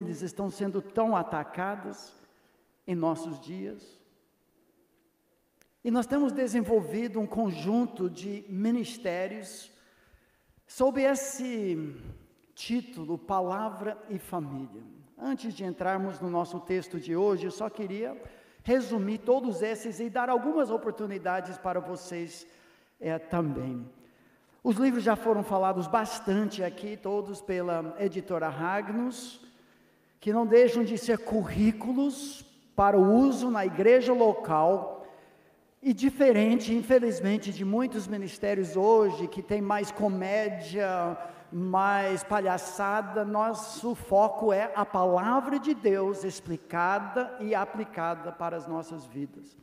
estão sendo tão atacadas em nossos dias. E nós temos desenvolvido um conjunto de ministérios sob esse título, Palavra e Família. Antes de entrarmos no nosso texto de hoje, eu só queria resumir todos esses e dar algumas oportunidades para vocês é, também. Os livros já foram falados bastante aqui, todos pela editora Ragnus, que não deixam de ser currículos para o uso na igreja local e diferente, infelizmente, de muitos ministérios hoje que tem mais comédia, mais palhaçada, nosso foco é a palavra de Deus explicada e aplicada para as nossas vidas.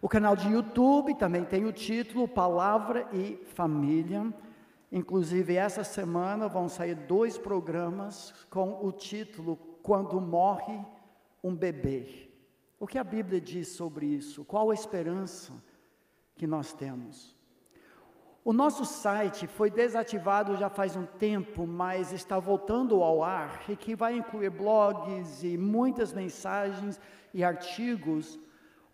O canal de YouTube também tem o título Palavra e Família. Inclusive, essa semana vão sair dois programas com o título Quando Morre um Bebê. O que a Bíblia diz sobre isso? Qual a esperança que nós temos? O nosso site foi desativado já faz um tempo, mas está voltando ao ar e que vai incluir blogs e muitas mensagens e artigos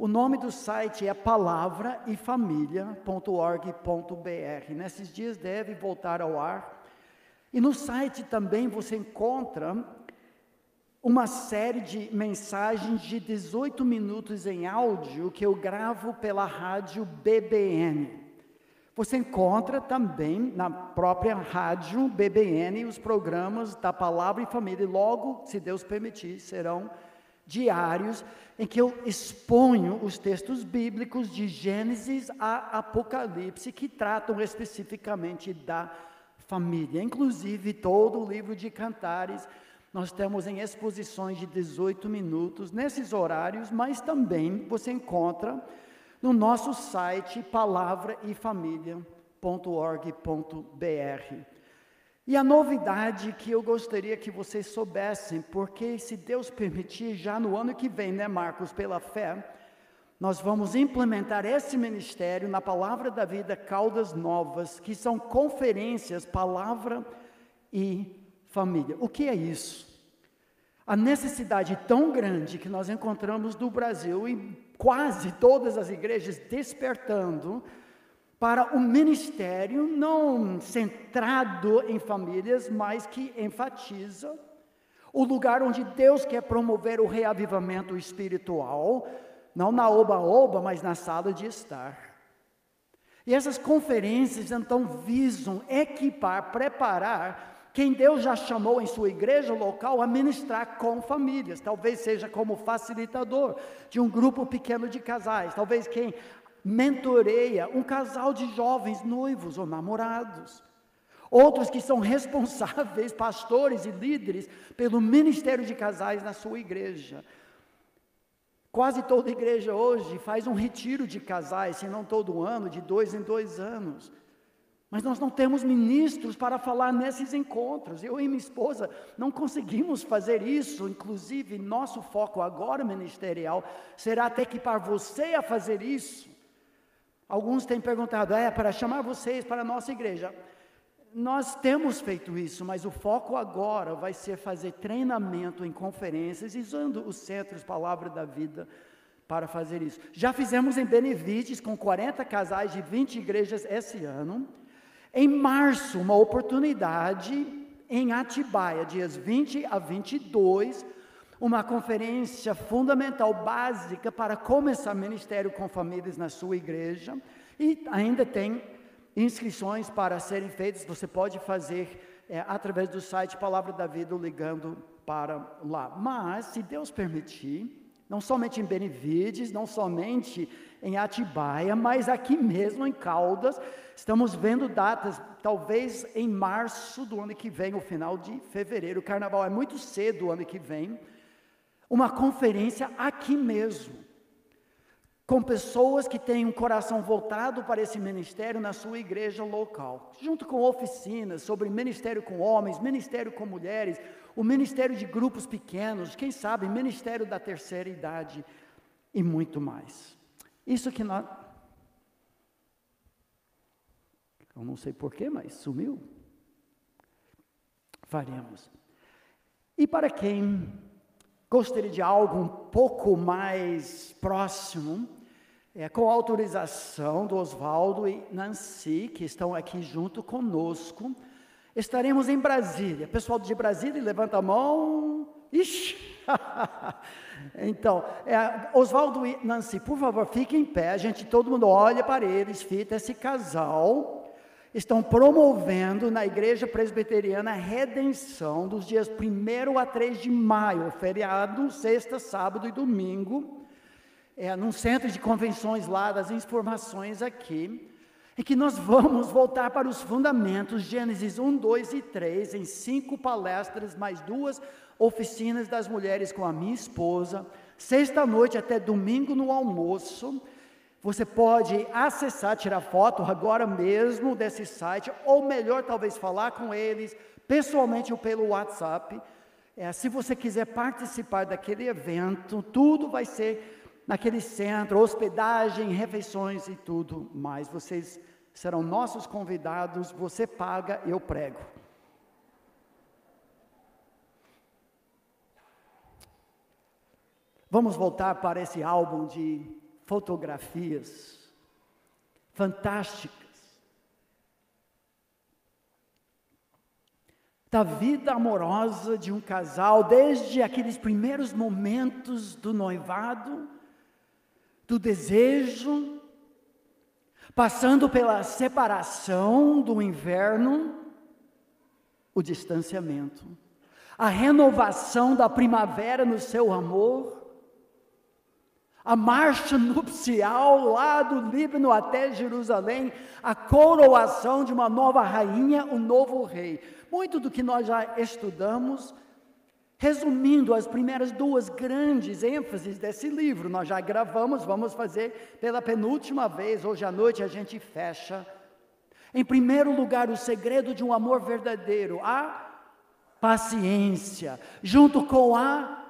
o nome do site é palavra família.org.br. Nesses dias deve voltar ao ar. E no site também você encontra uma série de mensagens de 18 minutos em áudio que eu gravo pela rádio BBN. Você encontra também na própria rádio BBN os programas da Palavra e Família. E logo, se Deus permitir, serão diários em que eu exponho os textos bíblicos de Gênesis a Apocalipse que tratam especificamente da família. Inclusive, todo o livro de Cantares nós temos em exposições de 18 minutos nesses horários, mas também você encontra no nosso site palavraefamilia.org.br. E a novidade que eu gostaria que vocês soubessem, porque se Deus permitir, já no ano que vem, né, Marcos, pela fé, nós vamos implementar esse ministério na Palavra da Vida Caldas Novas, que são conferências, palavra e família. O que é isso? A necessidade tão grande que nós encontramos no Brasil e quase todas as igrejas despertando para um ministério não centrado em famílias, mas que enfatiza o lugar onde Deus quer promover o reavivamento espiritual, não na oba-oba, mas na sala de estar. E essas conferências então visam equipar, preparar quem Deus já chamou em sua igreja local a ministrar com famílias, talvez seja como facilitador de um grupo pequeno de casais, talvez quem mentoreia um casal de jovens noivos ou namorados. Outros que são responsáveis, pastores e líderes, pelo ministério de casais na sua igreja. Quase toda igreja hoje faz um retiro de casais, se não todo ano, de dois em dois anos. Mas nós não temos ministros para falar nesses encontros. Eu e minha esposa não conseguimos fazer isso. Inclusive, nosso foco agora ministerial será até equipar você a fazer isso. Alguns têm perguntado, é para chamar vocês para a nossa igreja. Nós temos feito isso, mas o foco agora vai ser fazer treinamento em conferências, usando os centros Palavra da Vida para fazer isso. Já fizemos em Benevides com 40 casais de 20 igrejas esse ano. Em março, uma oportunidade em Atibaia, dias 20 a 22, uma conferência fundamental, básica, para começar ministério com famílias na sua igreja. E ainda tem inscrições para serem feitas, você pode fazer é, através do site Palavra da Vida, ligando para lá. Mas, se Deus permitir, não somente em Benevides, não somente em Atibaia, mas aqui mesmo em Caldas, estamos vendo datas, talvez em março do ano que vem, o final de fevereiro. O carnaval é muito cedo o ano que vem, uma conferência aqui mesmo, com pessoas que têm um coração voltado para esse ministério na sua igreja local, junto com oficinas sobre ministério com homens, ministério com mulheres, o ministério de grupos pequenos, quem sabe, ministério da terceira idade e muito mais. Isso que nós. Eu não sei porquê, mas sumiu. Faremos. E para quem gostaria de algo um pouco mais próximo, é, com autorização do Oswaldo e Nancy, que estão aqui junto conosco, estaremos em Brasília. Pessoal de Brasília, levanta a mão. Ixi! então, é, Oswaldo e Nancy, por favor, fiquem em pé. A gente, todo mundo olha para eles, fita esse casal. Estão promovendo na Igreja Presbiteriana a redenção dos dias 1 a 3 de maio, feriado, sexta, sábado e domingo é, num centro de convenções lá, das informações aqui, é que nós vamos voltar para os fundamentos, Gênesis 1, 2 e 3, em cinco palestras, mais duas oficinas das mulheres com a minha esposa, sexta-noite até domingo no almoço. Você pode acessar, tirar foto agora mesmo desse site, ou melhor, talvez falar com eles pessoalmente ou pelo WhatsApp. É, se você quiser participar daquele evento, tudo vai ser naquele centro, hospedagem, refeições e tudo mais. Vocês serão nossos convidados, você paga, eu prego. Vamos voltar para esse álbum de fotografias fantásticas da vida amorosa de um casal, desde aqueles primeiros momentos do noivado do desejo, passando pela separação do inverno, o distanciamento, a renovação da primavera no seu amor, a marcha nupcial lá do Líbano até Jerusalém, a coroação de uma nova rainha, um novo rei. Muito do que nós já estudamos Resumindo as primeiras duas grandes ênfases desse livro, nós já gravamos, vamos fazer pela penúltima vez, hoje à noite a gente fecha. Em primeiro lugar, o segredo de um amor verdadeiro, a paciência, junto com a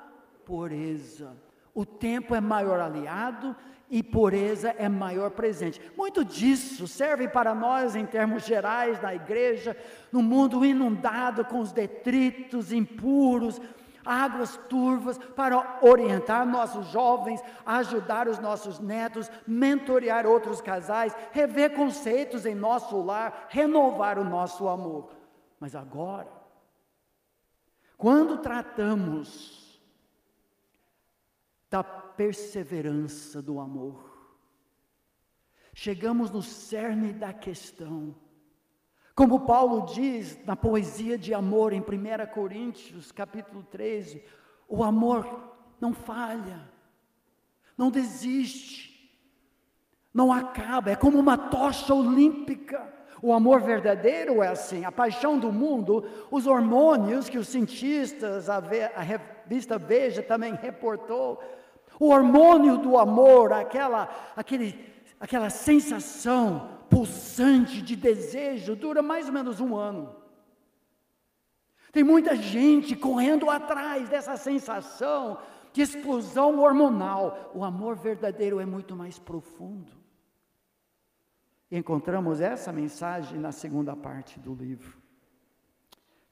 pureza. O tempo é maior aliado e pureza é maior presente. Muito disso serve para nós em termos gerais na igreja, no mundo inundado com os detritos impuros, águas turvas para orientar nossos jovens, ajudar os nossos netos, mentorear outros casais, rever conceitos em nosso lar, renovar o nosso amor. Mas agora, quando tratamos da perseverança do amor, chegamos no cerne da questão. Como Paulo diz na poesia de amor em 1 Coríntios, capítulo 13, o amor não falha, não desiste, não acaba, é como uma tocha olímpica. O amor verdadeiro é assim, a paixão do mundo, os hormônios que os cientistas, a, a revista Veja também reportou, o hormônio do amor, aquela, aquele, aquela sensação pulsante de desejo dura mais ou menos um ano. Tem muita gente correndo atrás dessa sensação de explosão hormonal. O amor verdadeiro é muito mais profundo. E encontramos essa mensagem na segunda parte do livro.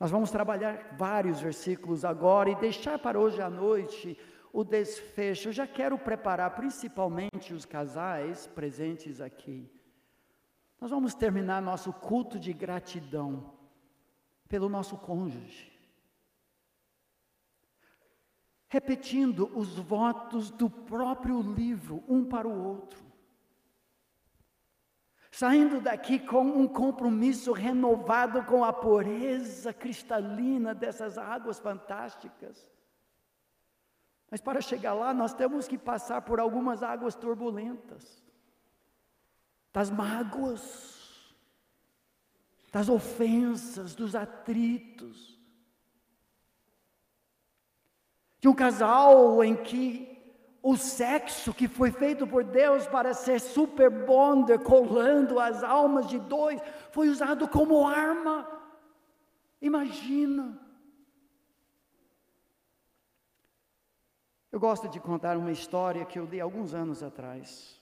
Nós vamos trabalhar vários versículos agora e deixar para hoje à noite o desfecho. Eu já quero preparar principalmente os casais presentes aqui nós vamos terminar nosso culto de gratidão pelo nosso cônjuge. Repetindo os votos do próprio livro, um para o outro. Saindo daqui com um compromisso renovado com a pureza cristalina dessas águas fantásticas. Mas para chegar lá, nós temos que passar por algumas águas turbulentas das mágoas, das ofensas, dos atritos. De um casal em que o sexo que foi feito por Deus para ser super bonder, colando as almas de dois, foi usado como arma. Imagina. Eu gosto de contar uma história que eu li alguns anos atrás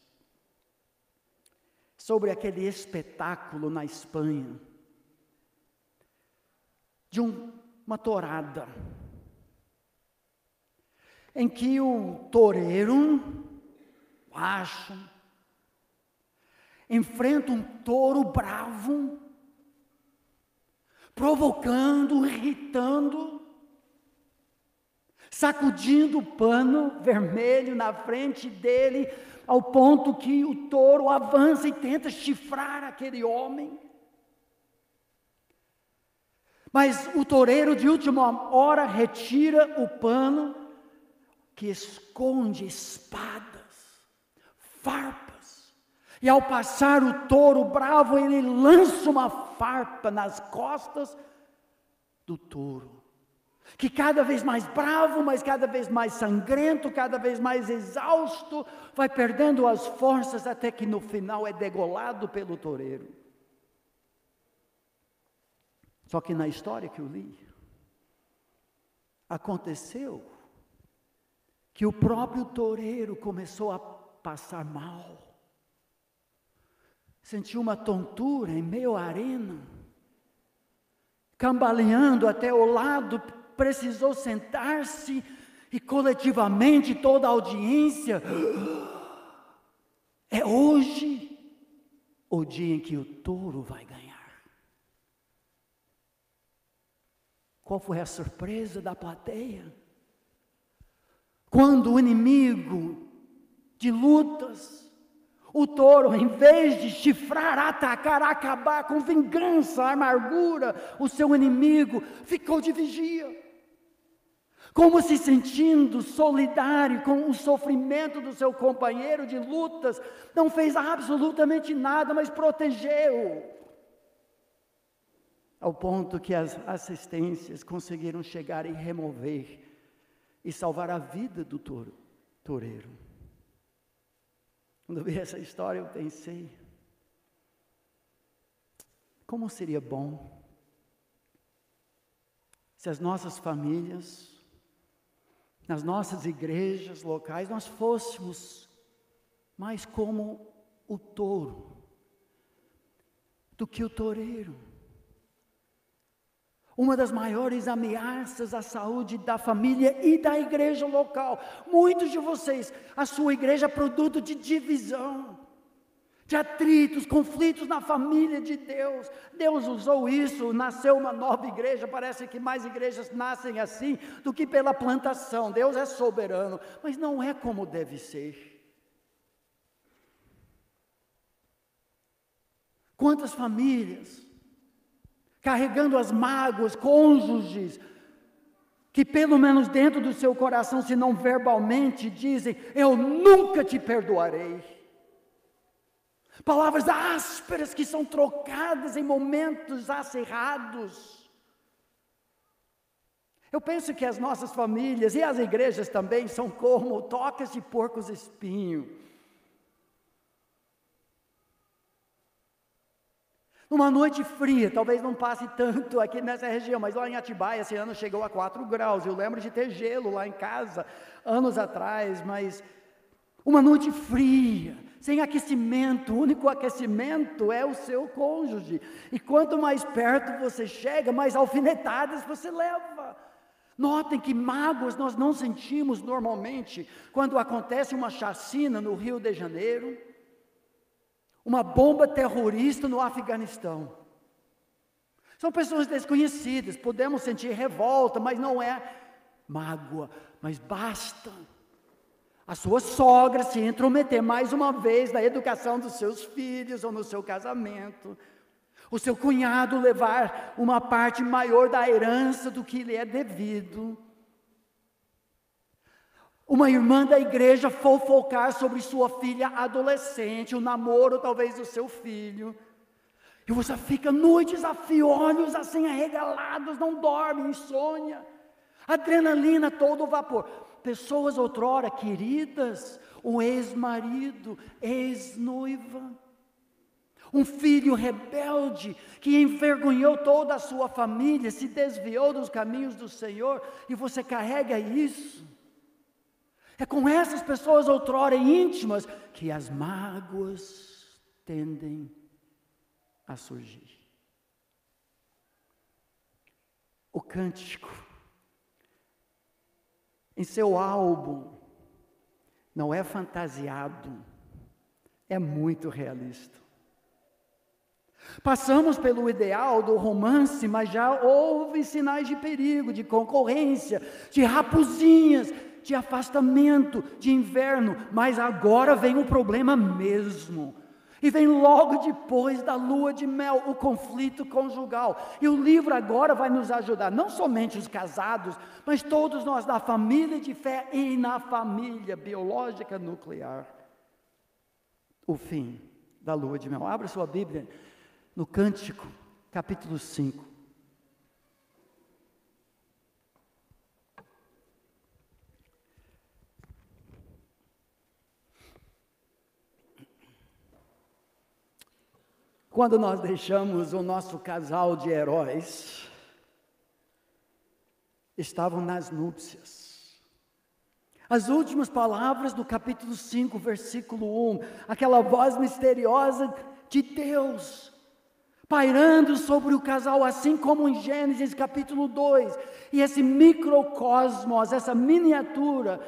sobre aquele espetáculo na Espanha de um, uma torada em que o toureiro, macho, enfrenta um touro bravo, provocando, irritando, sacudindo o pano vermelho na frente dele, ao ponto que o touro avança e tenta chifrar aquele homem. Mas o toureiro de última hora retira o pano que esconde espadas, farpas. E ao passar o touro bravo, ele lança uma farpa nas costas do touro. Que cada vez mais bravo, mas cada vez mais sangrento, cada vez mais exausto, vai perdendo as forças até que no final é degolado pelo toureiro. Só que na história que eu li, aconteceu que o próprio toureiro começou a passar mal. Sentiu uma tontura em meio à arena, cambaleando até o lado, precisou sentar-se e coletivamente toda a audiência. É hoje o dia em que o touro vai ganhar. Qual foi a surpresa da plateia? Quando o inimigo de lutas, o touro, em vez de chifrar, atacar, acabar com vingança, amargura, o seu inimigo, ficou de vigia. Como se sentindo solidário com o sofrimento do seu companheiro de lutas, não fez absolutamente nada, mas protegeu ao ponto que as assistências conseguiram chegar e remover e salvar a vida do touro, toureiro. Quando eu vi essa história, eu pensei: como seria bom se as nossas famílias, nas nossas igrejas locais, nós fôssemos mais como o touro do que o toureiro. Uma das maiores ameaças à saúde da família e da igreja local. Muitos de vocês, a sua igreja é produto de divisão, de atritos, conflitos na família de Deus. Deus usou isso, nasceu uma nova igreja. Parece que mais igrejas nascem assim do que pela plantação. Deus é soberano, mas não é como deve ser. Quantas famílias carregando as mágoas, cônjuges, que pelo menos dentro do seu coração, se não verbalmente, dizem: Eu nunca te perdoarei. Palavras ásperas que são trocadas em momentos acerrados. Eu penso que as nossas famílias e as igrejas também são como tocas de porcos espinho Numa noite fria, talvez não passe tanto aqui nessa região, mas lá em Atibaia esse ano chegou a 4 graus. Eu lembro de ter gelo lá em casa anos atrás, mas uma noite fria, sem aquecimento, o único aquecimento é o seu cônjuge. E quanto mais perto você chega, mais alfinetadas você leva. Notem que mágoas nós não sentimos normalmente quando acontece uma chacina no Rio de Janeiro uma bomba terrorista no Afeganistão. São pessoas desconhecidas, podemos sentir revolta, mas não é mágoa, mas basta a sua sogra se intrometer mais uma vez na educação dos seus filhos ou no seu casamento, o seu cunhado levar uma parte maior da herança do que lhe é devido, uma irmã da igreja fofocar sobre sua filha adolescente, o namoro talvez do seu filho. E você fica noites a fio, olhos assim arregalados, não dorme, insônia. Adrenalina todo vapor. Pessoas outrora queridas, um ex-marido, ex-noiva. Um filho rebelde que envergonhou toda a sua família, se desviou dos caminhos do Senhor, e você carrega isso. É com essas pessoas outrora íntimas que as mágoas tendem a surgir. O cântico em seu álbum, não é fantasiado, é muito realista. Passamos pelo ideal do romance, mas já houve sinais de perigo, de concorrência, de raposinhas, de afastamento, de inverno, mas agora vem o problema mesmo. E vem logo depois da lua de mel, o conflito conjugal. E o livro agora vai nos ajudar, não somente os casados, mas todos nós da família de fé e na família biológica nuclear. O fim da lua de mel. Abra sua Bíblia no Cântico, capítulo 5. Quando nós deixamos o nosso casal de heróis, estavam nas núpcias. As últimas palavras do capítulo 5, versículo 1, aquela voz misteriosa de Deus, pairando sobre o casal, assim como em Gênesis capítulo 2, e esse microcosmos, essa miniatura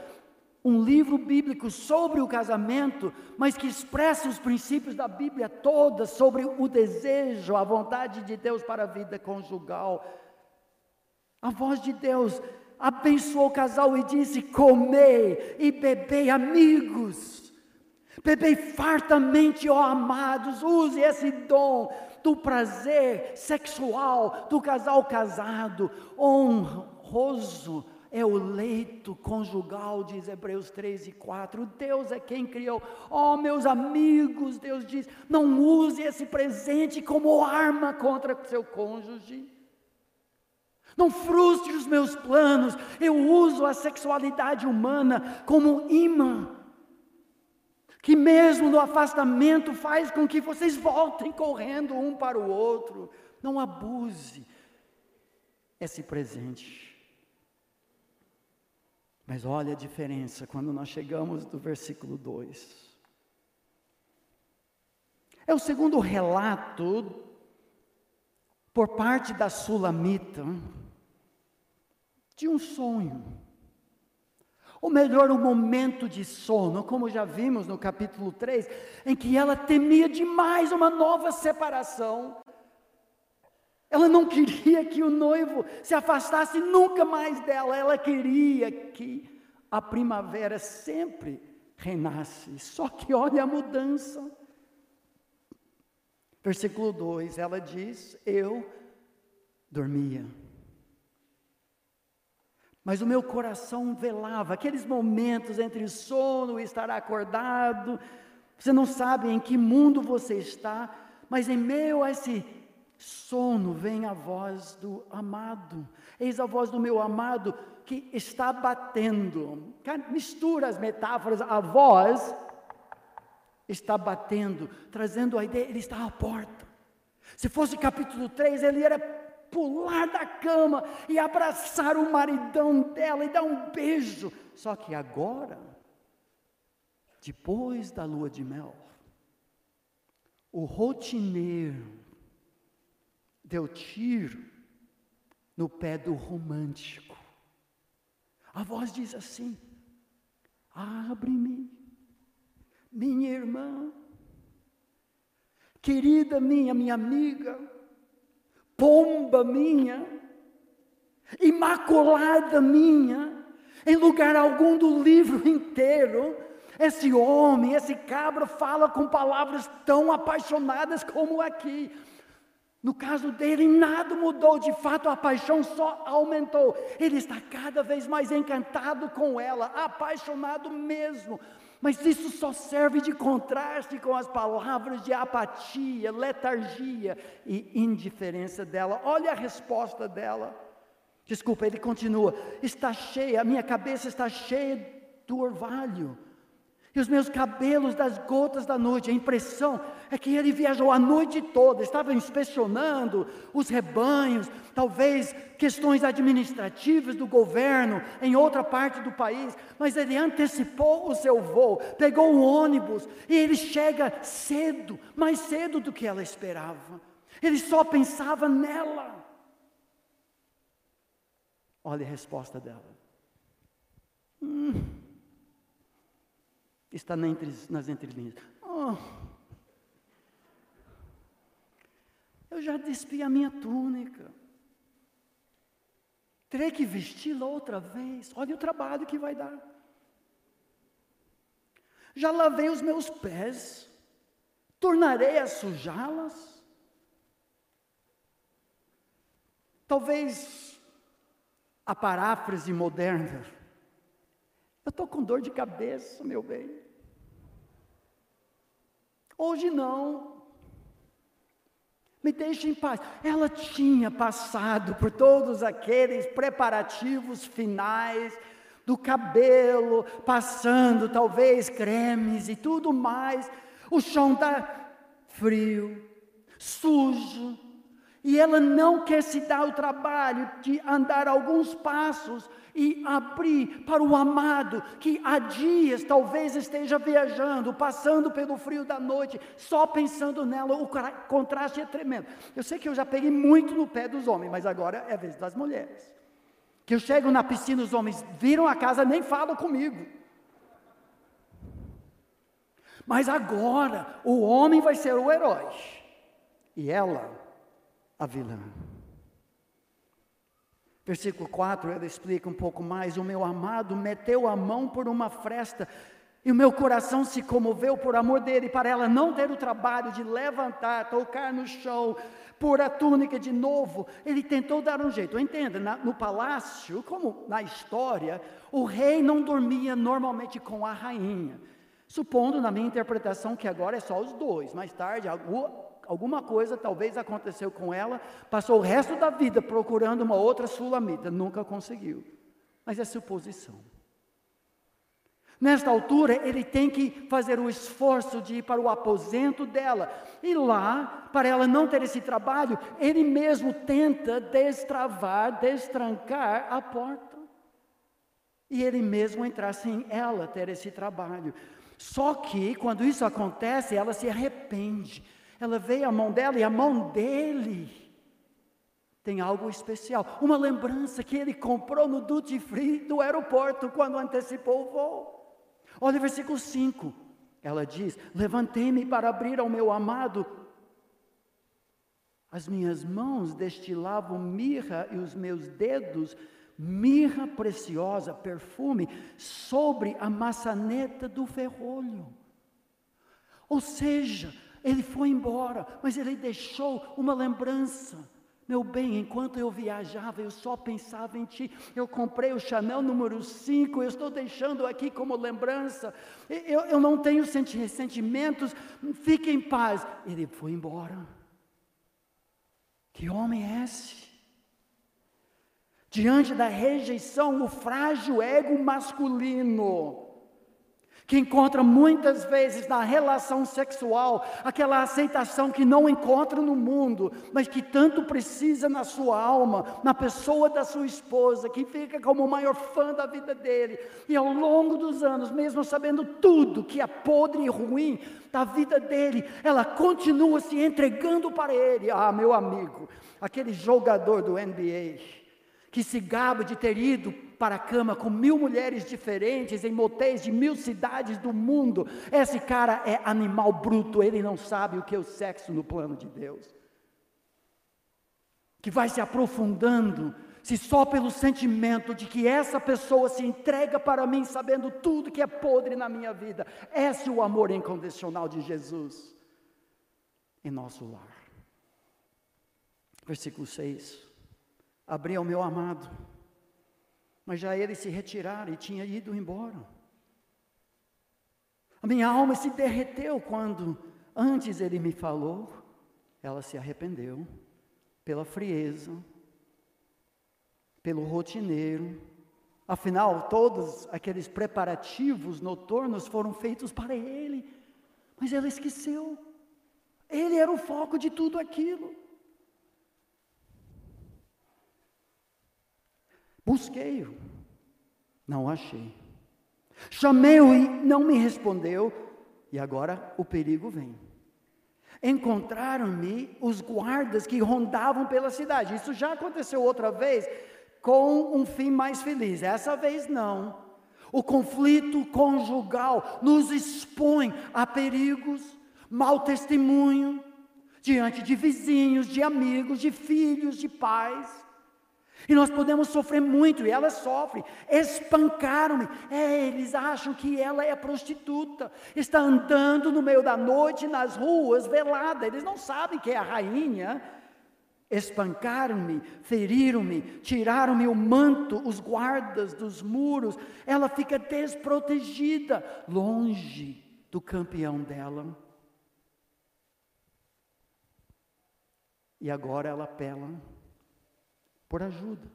um livro bíblico sobre o casamento, mas que expressa os princípios da Bíblia toda sobre o desejo, a vontade de Deus para a vida conjugal. A voz de Deus abençoou o casal e disse: Comei e bebei, amigos, bebei fartamente, ó amados, use esse dom do prazer sexual do casal casado, honroso é o leito conjugal, diz Hebreus 3 e 4. Deus é quem criou. Oh, meus amigos, Deus diz: não use esse presente como arma contra seu cônjuge. Não frustre os meus planos. Eu uso a sexualidade humana como imã, que mesmo no afastamento faz com que vocês voltem correndo um para o outro. Não abuse esse presente. Mas olha a diferença quando nós chegamos do versículo 2. É o segundo relato por parte da Sulamita de um sonho. Ou melhor, um momento de sono, como já vimos no capítulo 3, em que ela temia demais uma nova separação. Ela não queria que o noivo se afastasse nunca mais dela, ela queria que a primavera sempre renasce. Só que olha a mudança. Versículo 2, ela diz: Eu dormia. Mas o meu coração velava, aqueles momentos entre sono e estar acordado, você não sabe em que mundo você está, mas em meio a esse sono vem a voz do amado. Eis a voz do meu amado que está batendo. Mistura as metáforas, a voz está batendo, trazendo a ideia, ele está à porta. Se fosse capítulo 3, ele era pular da cama e abraçar o maridão dela e dar um beijo. Só que agora, depois da lua de mel, o rotineiro deu tiro no pé do romântico. A voz diz assim: Abre-me, minha irmã, querida minha, minha amiga, pomba minha, imaculada minha, em lugar algum do livro inteiro, esse homem, esse cabra fala com palavras tão apaixonadas como aqui. No caso dele, nada mudou, de fato a paixão só aumentou. Ele está cada vez mais encantado com ela, apaixonado mesmo. Mas isso só serve de contraste com as palavras de apatia, letargia e indiferença dela. Olha a resposta dela. Desculpa, ele continua: está cheia, a minha cabeça está cheia do orvalho e os meus cabelos das gotas da noite. A impressão é que ele viajou a noite toda, estava inspecionando os rebanhos, talvez questões administrativas do governo em outra parte do país, mas ele antecipou o seu voo, pegou um ônibus e ele chega cedo, mais cedo do que ela esperava. Ele só pensava nela. Olha a resposta dela. Está nas entrelinhas. Oh, eu já despi a minha túnica. Terei que vesti-la outra vez. Olha o trabalho que vai dar. Já lavei os meus pés. Tornarei a sujá-las? Talvez a paráfrase moderna. Eu estou com dor de cabeça, meu bem. Hoje não. Me deixe em paz. Ela tinha passado por todos aqueles preparativos finais do cabelo, passando talvez cremes e tudo mais. O chão está frio, sujo, e ela não quer se dar o trabalho de andar alguns passos e abrir para o amado que há dias talvez esteja viajando, passando pelo frio da noite, só pensando nela, o contraste é tremendo. Eu sei que eu já peguei muito no pé dos homens, mas agora é a vez das mulheres. Que eu chego na piscina, os homens viram a casa, nem falam comigo. Mas agora o homem vai ser o herói e ela a vilã. Versículo 4, ela explica um pouco mais: O meu amado meteu a mão por uma fresta, e o meu coração se comoveu por amor dele, para ela não ter o trabalho de levantar, tocar no chão, pôr a túnica de novo. Ele tentou dar um jeito. Entenda, na, no palácio, como na história, o rei não dormia normalmente com a rainha. Supondo, na minha interpretação, que agora é só os dois. Mais tarde, alguma coisa talvez aconteceu com ela, passou o resto da vida procurando uma outra sulamita, nunca conseguiu. Mas é suposição. Nesta altura, ele tem que fazer o esforço de ir para o aposento dela. E lá, para ela não ter esse trabalho, ele mesmo tenta destravar, destrancar a porta. E ele mesmo entrar sem ela ter esse trabalho. Só que, quando isso acontece, ela se arrepende ela veio a mão dela e a mão dele tem algo especial. Uma lembrança que ele comprou no duty free do aeroporto quando antecipou o voo. Olha o versículo 5. Ela diz: Levantei-me para abrir ao meu amado. As minhas mãos destilavam mirra e os meus dedos mirra preciosa, perfume, sobre a maçaneta do ferrolho. Ou seja, ele foi embora, mas ele deixou uma lembrança. Meu bem, enquanto eu viajava, eu só pensava em ti. Eu comprei o Chanel número 5, eu estou deixando aqui como lembrança. Eu, eu não tenho sentimentos, fique em paz. Ele foi embora. Que homem é esse? Diante da rejeição, o frágil ego masculino que encontra muitas vezes na relação sexual aquela aceitação que não encontra no mundo, mas que tanto precisa na sua alma, na pessoa da sua esposa, que fica como o maior fã da vida dele, e ao longo dos anos, mesmo sabendo tudo que é podre e ruim da vida dele, ela continua se entregando para ele. Ah, meu amigo, aquele jogador do NBA que se gaba de ter ido para a cama com mil mulheres diferentes em motéis de mil cidades do mundo. Esse cara é animal bruto, ele não sabe o que é o sexo no plano de Deus. Que vai se aprofundando, se só pelo sentimento de que essa pessoa se entrega para mim, sabendo tudo que é podre na minha vida. Esse é o amor incondicional de Jesus em nosso lar. Versículo 6 abri ao meu amado. Mas já ele se retirara e tinha ido embora. A minha alma se derreteu quando antes ele me falou, ela se arrependeu pela frieza, pelo rotineiro. Afinal, todos aqueles preparativos noturnos foram feitos para ele, mas ela esqueceu. Ele era o foco de tudo aquilo. Busquei-o, não achei. Chamei-o e não me respondeu, e agora o perigo vem. Encontraram-me os guardas que rondavam pela cidade. Isso já aconteceu outra vez, com um fim mais feliz. Essa vez não. O conflito conjugal nos expõe a perigos, mau testemunho, diante de vizinhos, de amigos, de filhos, de pais. E nós podemos sofrer muito, e ela sofre. Espancaram-me. É, eles acham que ela é prostituta. Está andando no meio da noite nas ruas, velada. Eles não sabem que é a rainha. Espancaram-me, feriram-me, tiraram-me o manto, os guardas dos muros. Ela fica desprotegida, longe do campeão dela. E agora ela apela por ajuda.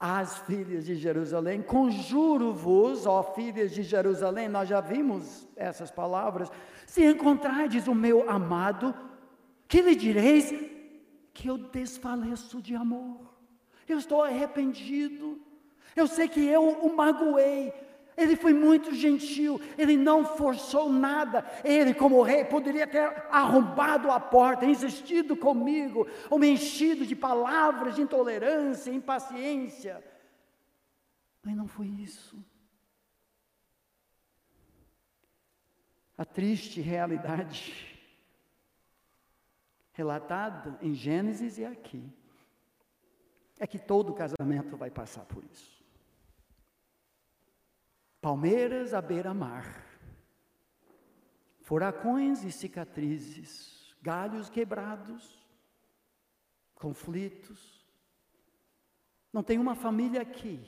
As filhas de Jerusalém, conjuro-vos, ó filhas de Jerusalém, nós já vimos essas palavras. Se encontrardes o meu amado, que lhe direis? Que eu desfaleço de amor. Eu estou arrependido. Eu sei que eu o magoei, ele foi muito gentil, ele não forçou nada. Ele, como rei, poderia ter arrombado a porta, insistido comigo, ou me enchido de palavras de intolerância, impaciência. Mas não foi isso. A triste realidade relatada em Gênesis e aqui é que todo casamento vai passar por isso palmeiras à beira-mar, furacões e cicatrizes, galhos quebrados, conflitos. Não tem uma família aqui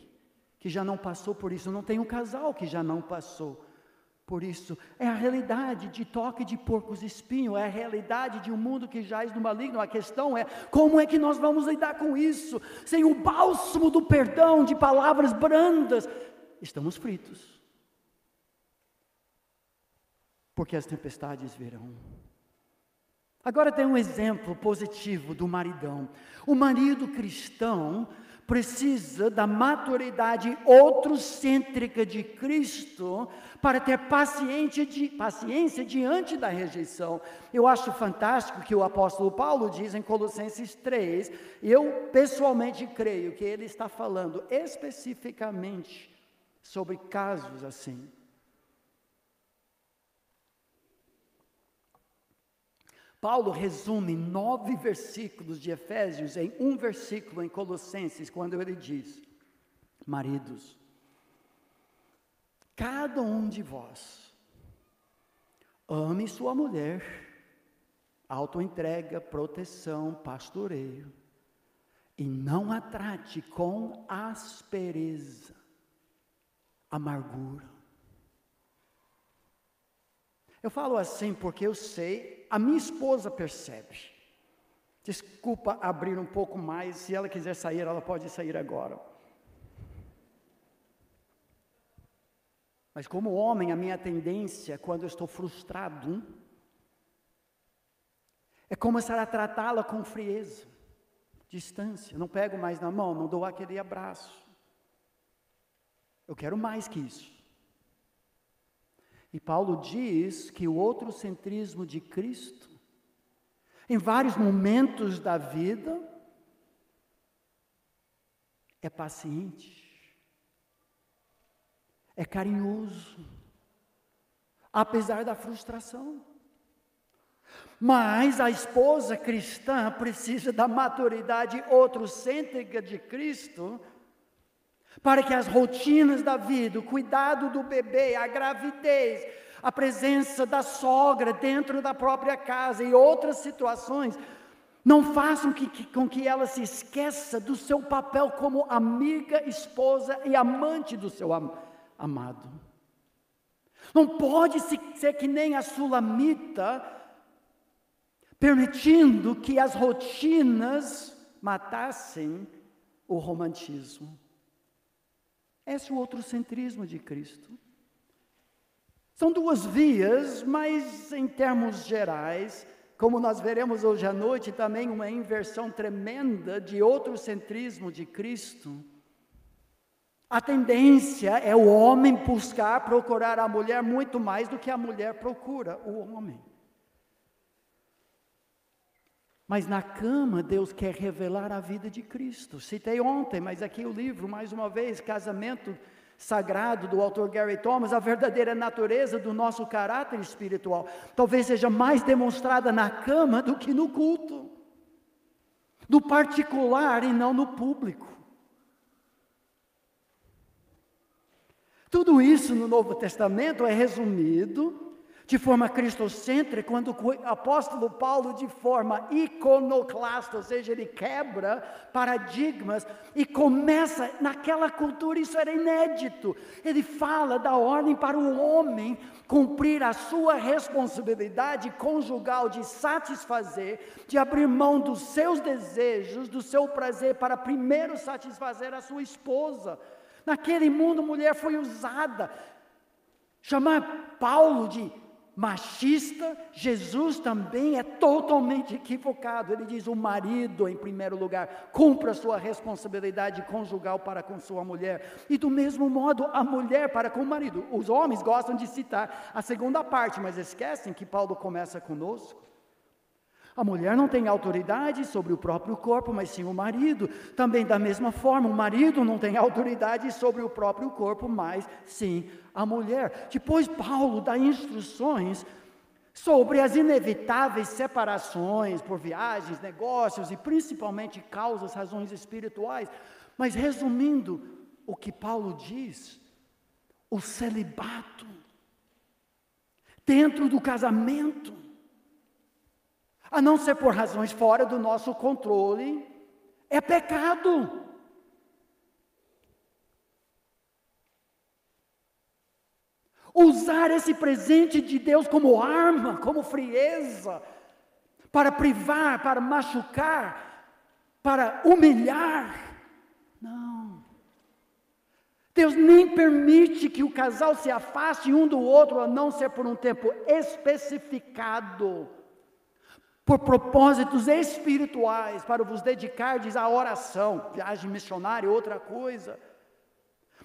que já não passou por isso, não tem um casal que já não passou por isso. É a realidade de toque de porcos espinhos, é a realidade de um mundo que jaz no maligno. A questão é como é que nós vamos lidar com isso, sem o bálsamo do perdão, de palavras brandas, estamos fritos. Porque as tempestades virão. Agora tem um exemplo positivo do maridão. O marido cristão precisa da maturidade outrocêntrica de Cristo para ter paciência, de, paciência diante da rejeição. Eu acho fantástico que o apóstolo Paulo diz em Colossenses 3, eu pessoalmente creio que ele está falando especificamente sobre casos assim. Paulo resume nove versículos de Efésios em um versículo em Colossenses, quando ele diz: Maridos, cada um de vós ame sua mulher, autoentrega, proteção, pastoreio, e não a trate com aspereza amargura. Eu falo assim porque eu sei, a minha esposa percebe. Desculpa abrir um pouco mais, se ela quiser sair, ela pode sair agora. Mas como homem, a minha tendência, quando eu estou frustrado, é começar a tratá-la com frieza, distância. Não pego mais na mão, não dou aquele abraço. Eu quero mais que isso. E Paulo diz que o outrocentrismo de Cristo, em vários momentos da vida, é paciente, é carinhoso, apesar da frustração. Mas a esposa cristã precisa da maturidade outrocêntrica de Cristo para que as rotinas da vida, o cuidado do bebê, a gravidez, a presença da sogra dentro da própria casa e outras situações, não façam que, que, com que ela se esqueça do seu papel como amiga, esposa e amante do seu am, amado. Não pode ser que nem a sulamita, permitindo que as rotinas matassem o romantismo. Esse é o outrocentrismo de Cristo. São duas vias, mas em termos gerais, como nós veremos hoje à noite, também uma inversão tremenda de outrocentrismo de Cristo. A tendência é o homem buscar, procurar a mulher muito mais do que a mulher procura o homem. Mas na cama, Deus quer revelar a vida de Cristo. Citei ontem, mas aqui o livro, mais uma vez, Casamento sagrado do autor Gary Thomas, a verdadeira natureza do nosso caráter espiritual talvez seja mais demonstrada na cama do que no culto, no particular e não no público. Tudo isso no Novo Testamento é resumido de forma cristocêntrica, quando o apóstolo Paulo, de forma iconoclasta, ou seja, ele quebra paradigmas e começa, naquela cultura isso era inédito, ele fala da ordem para o homem cumprir a sua responsabilidade conjugal de satisfazer, de abrir mão dos seus desejos, do seu prazer, para primeiro satisfazer a sua esposa. Naquele mundo, mulher foi usada. Chamar Paulo de machista, Jesus também é totalmente equivocado. Ele diz: o marido, em primeiro lugar, cumpra sua responsabilidade conjugal para com sua mulher, e do mesmo modo a mulher para com o marido. Os homens gostam de citar a segunda parte, mas esquecem que Paulo começa conosco. A mulher não tem autoridade sobre o próprio corpo, mas sim o marido. Também, da mesma forma, o marido não tem autoridade sobre o próprio corpo, mas sim a mulher. Depois, Paulo dá instruções sobre as inevitáveis separações por viagens, negócios e principalmente causas, razões espirituais. Mas, resumindo o que Paulo diz, o celibato dentro do casamento a não ser por razões fora do nosso controle, é pecado. Usar esse presente de Deus como arma, como frieza, para privar, para machucar, para humilhar. Não. Deus nem permite que o casal se afaste um do outro, a não ser por um tempo especificado por propósitos espirituais, para vos dedicardes à oração, viagem missionária, outra coisa.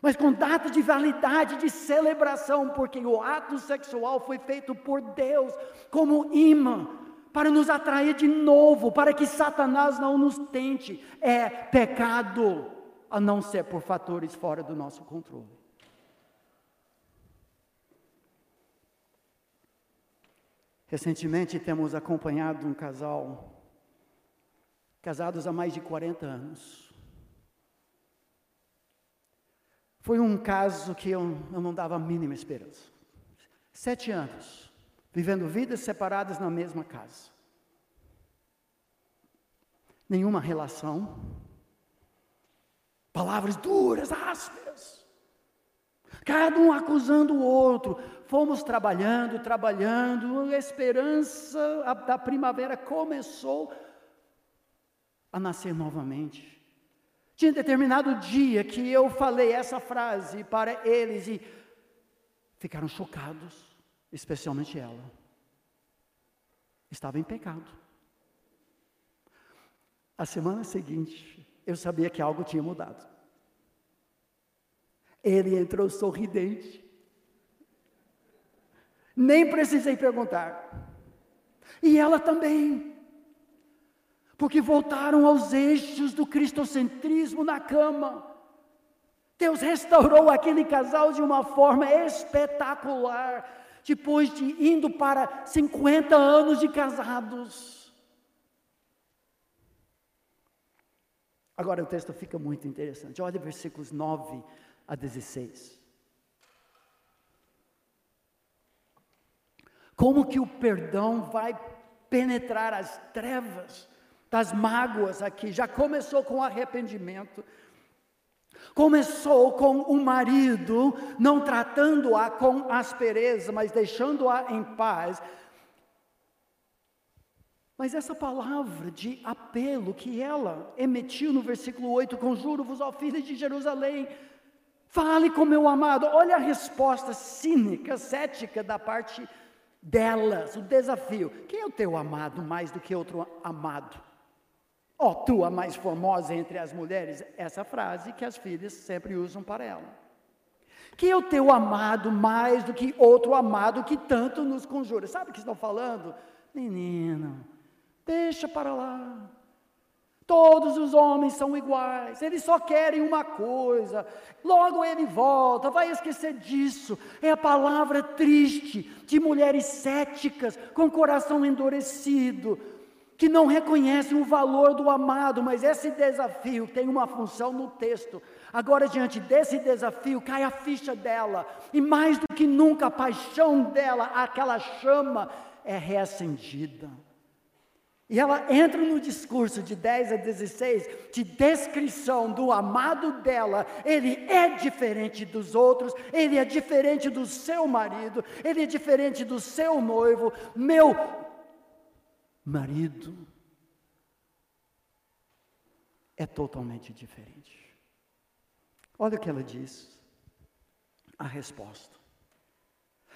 Mas com data de validade, de celebração, porque o ato sexual foi feito por Deus como imã, para nos atrair de novo, para que Satanás não nos tente. É pecado, a não ser por fatores fora do nosso controle. Recentemente temos acompanhado um casal, casados há mais de 40 anos. Foi um caso que eu, eu não dava a mínima esperança. Sete anos, vivendo vidas separadas na mesma casa. Nenhuma relação, palavras duras, ásperas, cada um acusando o outro, fomos trabalhando, trabalhando, a esperança da primavera começou a nascer novamente. Tinha determinado dia que eu falei essa frase para eles e ficaram chocados, especialmente ela. Estava em pecado. A semana seguinte, eu sabia que algo tinha mudado. Ele entrou sorridente, nem precisei perguntar. E ela também. Porque voltaram aos eixos do cristocentrismo na cama. Deus restaurou aquele casal de uma forma espetacular, depois de indo para 50 anos de casados. Agora o texto fica muito interessante. Olha versículos 9 a 16. Como que o perdão vai penetrar as trevas das mágoas aqui? Já começou com arrependimento. Começou com o marido não tratando-a com aspereza, mas deixando-a em paz. Mas essa palavra de apelo que ela emitiu no versículo 8: Conjuro-vos, ó filhos de Jerusalém, fale com meu amado. Olha a resposta cínica, cética da parte delas, o desafio. Quem é o teu amado mais do que outro amado? Ó, oh, mais formosa entre as mulheres, essa frase que as filhas sempre usam para ela. Quem é o teu amado mais do que outro amado que tanto nos conjura? Sabe o que estão falando? Menino, deixa para lá. Todos os homens são iguais, eles só querem uma coisa, logo ele volta, vai esquecer disso. É a palavra triste de mulheres céticas, com coração endurecido, que não reconhecem o valor do amado, mas esse desafio tem uma função no texto. Agora, diante desse desafio, cai a ficha dela, e mais do que nunca, a paixão dela, aquela chama, é reacendida. E ela entra no discurso de 10 a 16, de descrição do amado dela. Ele é diferente dos outros, ele é diferente do seu marido, ele é diferente do seu noivo. Meu marido é totalmente diferente. Olha o que ela diz, a resposta.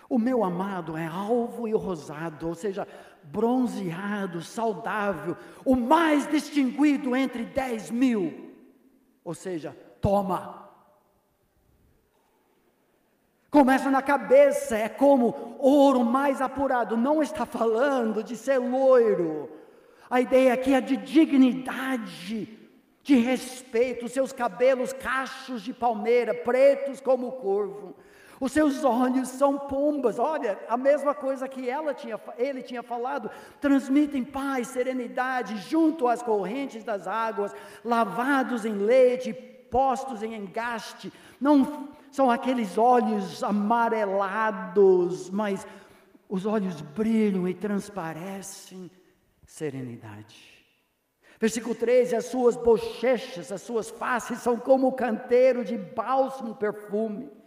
O meu amado é alvo e rosado, ou seja, bronzeado, saudável, o mais distinguido entre dez mil. Ou seja, toma. Começa na cabeça, é como ouro mais apurado. Não está falando de ser loiro. A ideia aqui é de dignidade, de respeito. Seus cabelos cachos de palmeira, pretos como o corvo. Os seus olhos são pombas. Olha, a mesma coisa que ela tinha, ele tinha falado. Transmitem paz, serenidade junto às correntes das águas, lavados em leite, postos em engaste. Não são aqueles olhos amarelados, mas os olhos brilham e transparecem serenidade. Versículo 13: as suas bochechas, as suas faces são como o canteiro de bálsamo perfume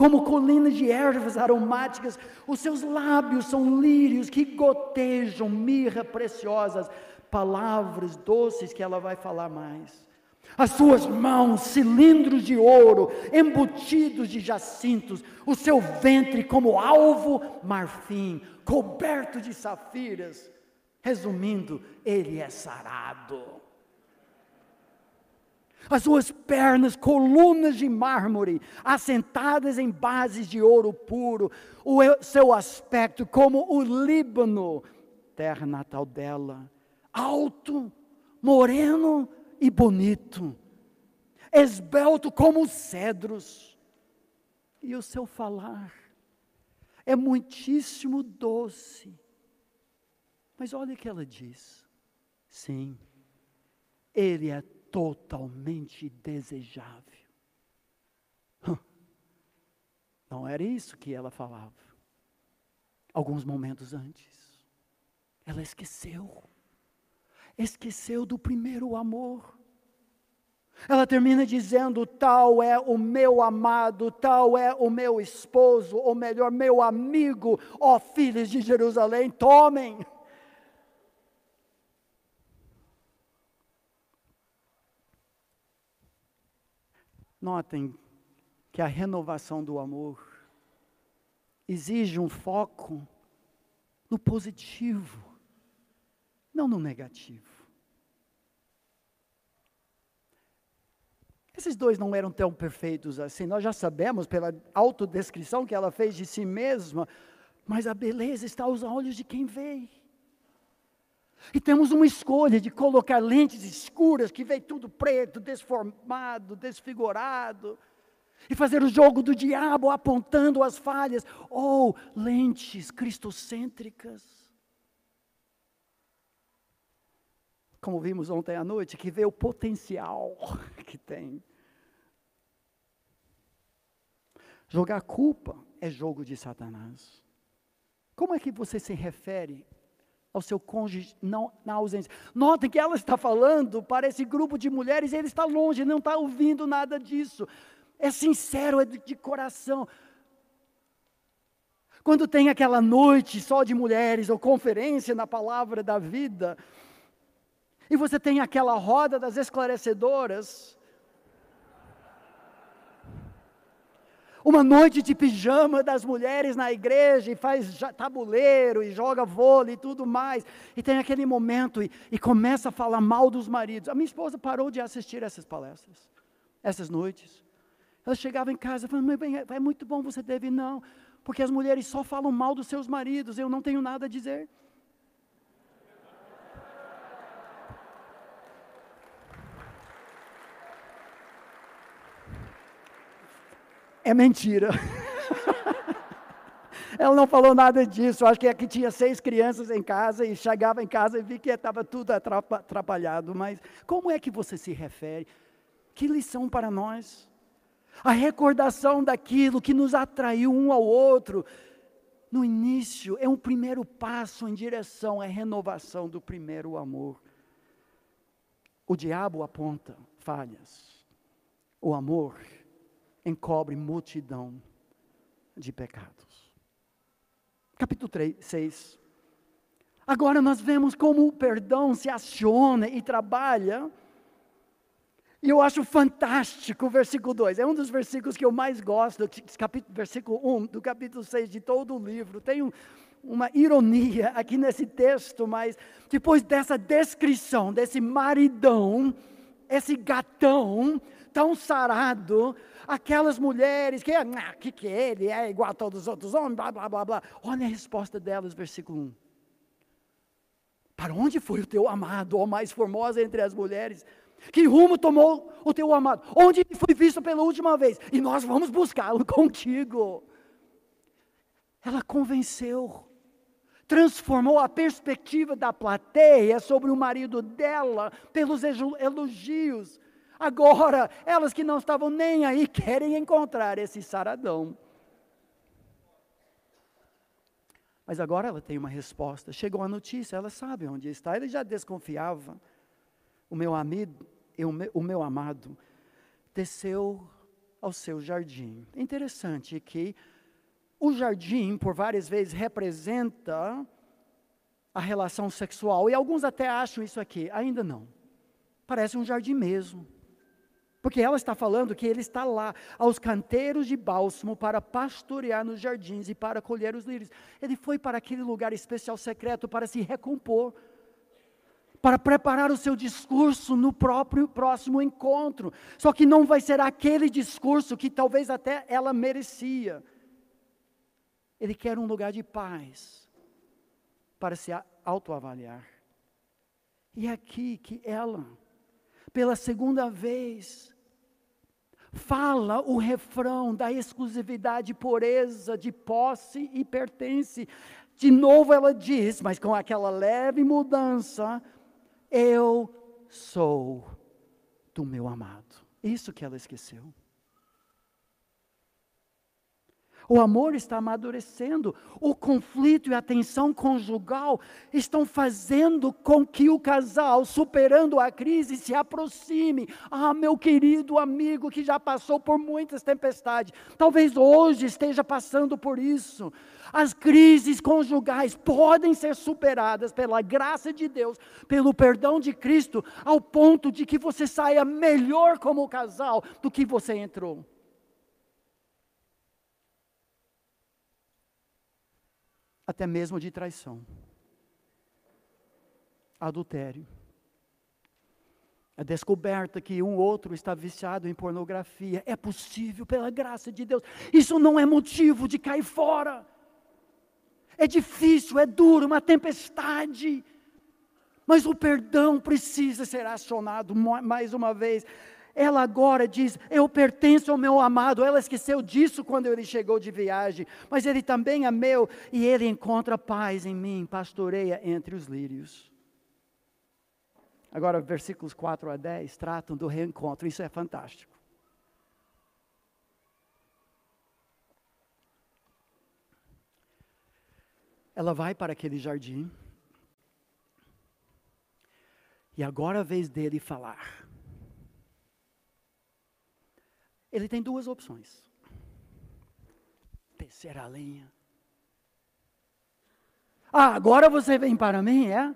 como colinas de ervas aromáticas, os seus lábios são lírios que gotejam mirra preciosas, palavras doces que ela vai falar mais. As suas mãos, cilindros de ouro, embutidos de jacintos, o seu ventre como alvo marfim, coberto de safiras. Resumindo, ele é sarado as suas pernas, colunas de mármore, assentadas em bases de ouro puro, o seu aspecto como o Líbano, terra natal dela, alto, moreno e bonito, esbelto como os cedros, e o seu falar é muitíssimo doce. Mas olha o que ela diz: sim, ele é totalmente desejável. Não era isso que ela falava. Alguns momentos antes, ela esqueceu. Esqueceu do primeiro amor. Ela termina dizendo: Tal é o meu amado, tal é o meu esposo, ou melhor, meu amigo, ó filhos de Jerusalém, tomem. Notem que a renovação do amor exige um foco no positivo, não no negativo. Esses dois não eram tão perfeitos assim, nós já sabemos pela autodescrição que ela fez de si mesma, mas a beleza está aos olhos de quem vê. E temos uma escolha de colocar lentes escuras que vê tudo preto, desformado, desfigurado, e fazer o jogo do diabo apontando as falhas, ou lentes cristocêntricas. Como vimos ontem à noite, que vê o potencial que tem. Jogar culpa é jogo de Satanás. Como é que você se refere ao seu cônjuge não, na ausência. Notem que ela está falando para esse grupo de mulheres, e ele está longe, não está ouvindo nada disso. É sincero, é de, de coração. Quando tem aquela noite só de mulheres, ou conferência na palavra da vida, e você tem aquela roda das esclarecedoras, uma noite de pijama das mulheres na igreja e faz tabuleiro e joga vôlei e tudo mais, e tem aquele momento e, e começa a falar mal dos maridos. A minha esposa parou de assistir essas palestras, essas noites. Ela chegava em casa e falava, bem, é muito bom você deve não, porque as mulheres só falam mal dos seus maridos, eu não tenho nada a dizer. É mentira. Ela não falou nada disso. Eu acho que aqui tinha seis crianças em casa e chegava em casa e vi que estava tudo atrapalhado. Mas como é que você se refere? Que lição para nós? A recordação daquilo que nos atraiu um ao outro. No início, é um primeiro passo em direção à renovação do primeiro amor. O diabo aponta falhas. O amor encobre multidão de pecados. Capítulo 3, 6. Agora nós vemos como o perdão se aciona e trabalha. E eu acho fantástico o versículo 2. É um dos versículos que eu mais gosto, capítulo, versículo 1 do capítulo 6 de todo o livro. Tem um, uma ironia aqui nesse texto, mas depois dessa descrição desse maridão, esse gatão tão sarado, aquelas mulheres que, ah, que que ele é igual a todos os outros homens, blá, blá, blá, blá. Olha a resposta delas, versículo 1. Para onde foi o teu amado, ó mais formosa entre as mulheres? Que rumo tomou o teu amado? Onde foi visto pela última vez? E nós vamos buscá-lo contigo. Ela convenceu, transformou a perspectiva da plateia sobre o marido dela pelos elogios. Agora, elas que não estavam nem aí querem encontrar esse saradão. Mas agora ela tem uma resposta. Chegou a notícia, ela sabe onde está. Ele já desconfiava. O meu amigo, o meu amado, desceu ao seu jardim. Interessante que o jardim, por várias vezes, representa a relação sexual. E alguns até acham isso aqui. Ainda não. Parece um jardim mesmo. Porque ela está falando que ele está lá, aos canteiros de bálsamo, para pastorear nos jardins e para colher os lírios. Ele foi para aquele lugar especial secreto para se recompor, para preparar o seu discurso no próprio próximo encontro. Só que não vai ser aquele discurso que talvez até ela merecia. Ele quer um lugar de paz para se autoavaliar. E é aqui que ela pela segunda vez, fala o refrão da exclusividade, pureza, de posse e pertence. De novo ela diz, mas com aquela leve mudança, eu sou do meu amado. Isso que ela esqueceu. O amor está amadurecendo. O conflito e a tensão conjugal estão fazendo com que o casal, superando a crise, se aproxime. Ah, meu querido amigo que já passou por muitas tempestades, talvez hoje esteja passando por isso. As crises conjugais podem ser superadas pela graça de Deus, pelo perdão de Cristo, ao ponto de que você saia melhor como casal do que você entrou. Até mesmo de traição, adultério. A descoberta que um outro está viciado em pornografia é possível pela graça de Deus. Isso não é motivo de cair fora. É difícil, é duro, uma tempestade. Mas o perdão precisa ser acionado mais uma vez. Ela agora diz: Eu pertenço ao meu amado. Ela esqueceu disso quando ele chegou de viagem, mas ele também é meu e ele encontra paz em mim, pastoreia entre os lírios. Agora, versículos 4 a 10 tratam do reencontro, isso é fantástico. Ela vai para aquele jardim, e agora é a vez dele falar. Ele tem duas opções: tecer a lenha. Ah, agora você vem para mim, é?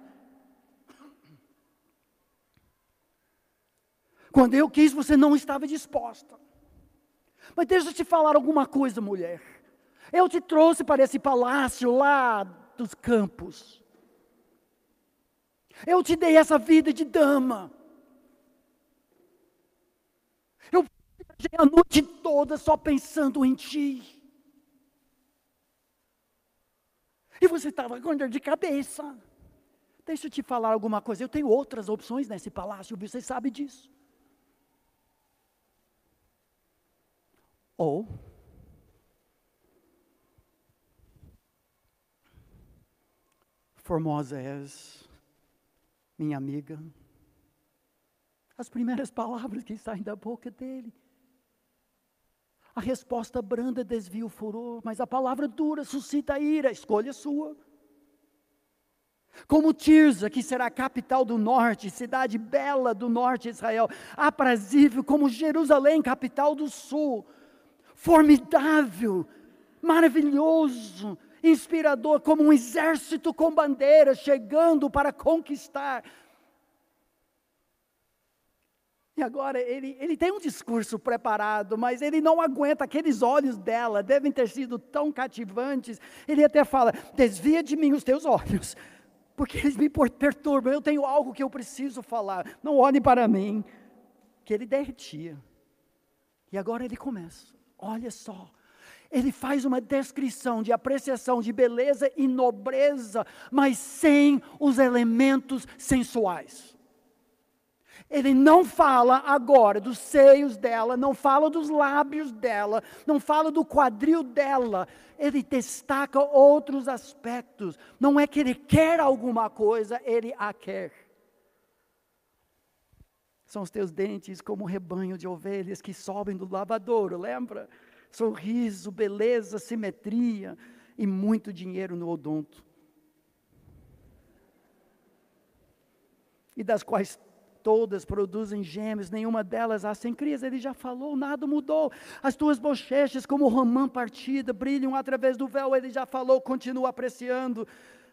Quando eu quis, você não estava disposta. Mas deixa eu te falar alguma coisa, mulher. Eu te trouxe para esse palácio lá dos campos. Eu te dei essa vida de dama. passei a noite toda só pensando em ti. E você estava com dor de cabeça. Deixa eu te falar alguma coisa. Eu tenho outras opções nesse palácio, você sabe disso. Ou. Formosa és, minha amiga. As primeiras palavras que saem da boca dele a resposta branda desvia o furor, mas a palavra dura suscita ira, escolha sua. Como Tirza, que será a capital do norte, cidade bela do norte de Israel, aprazível, como Jerusalém, capital do sul, formidável, maravilhoso, inspirador, como um exército com bandeiras chegando para conquistar. E agora ele, ele tem um discurso preparado, mas ele não aguenta, aqueles olhos dela devem ter sido tão cativantes. Ele até fala: desvia de mim os teus olhos, porque eles me perturbam. Eu tenho algo que eu preciso falar. Não olhe para mim. Que ele derretia. E agora ele começa: olha só, ele faz uma descrição de apreciação de beleza e nobreza, mas sem os elementos sensuais. Ele não fala agora dos seios dela, não fala dos lábios dela, não fala do quadril dela. Ele destaca outros aspectos. Não é que ele quer alguma coisa, ele a quer. São os teus dentes como um rebanho de ovelhas que sobem do lavadouro, lembra? sorriso, beleza, simetria e muito dinheiro no odonto. E das quais todas produzem gêmeos, nenhuma delas há sem crias. Ele já falou, nada mudou. As tuas bochechas, como romã partida, brilham através do véu. Ele já falou, continua apreciando.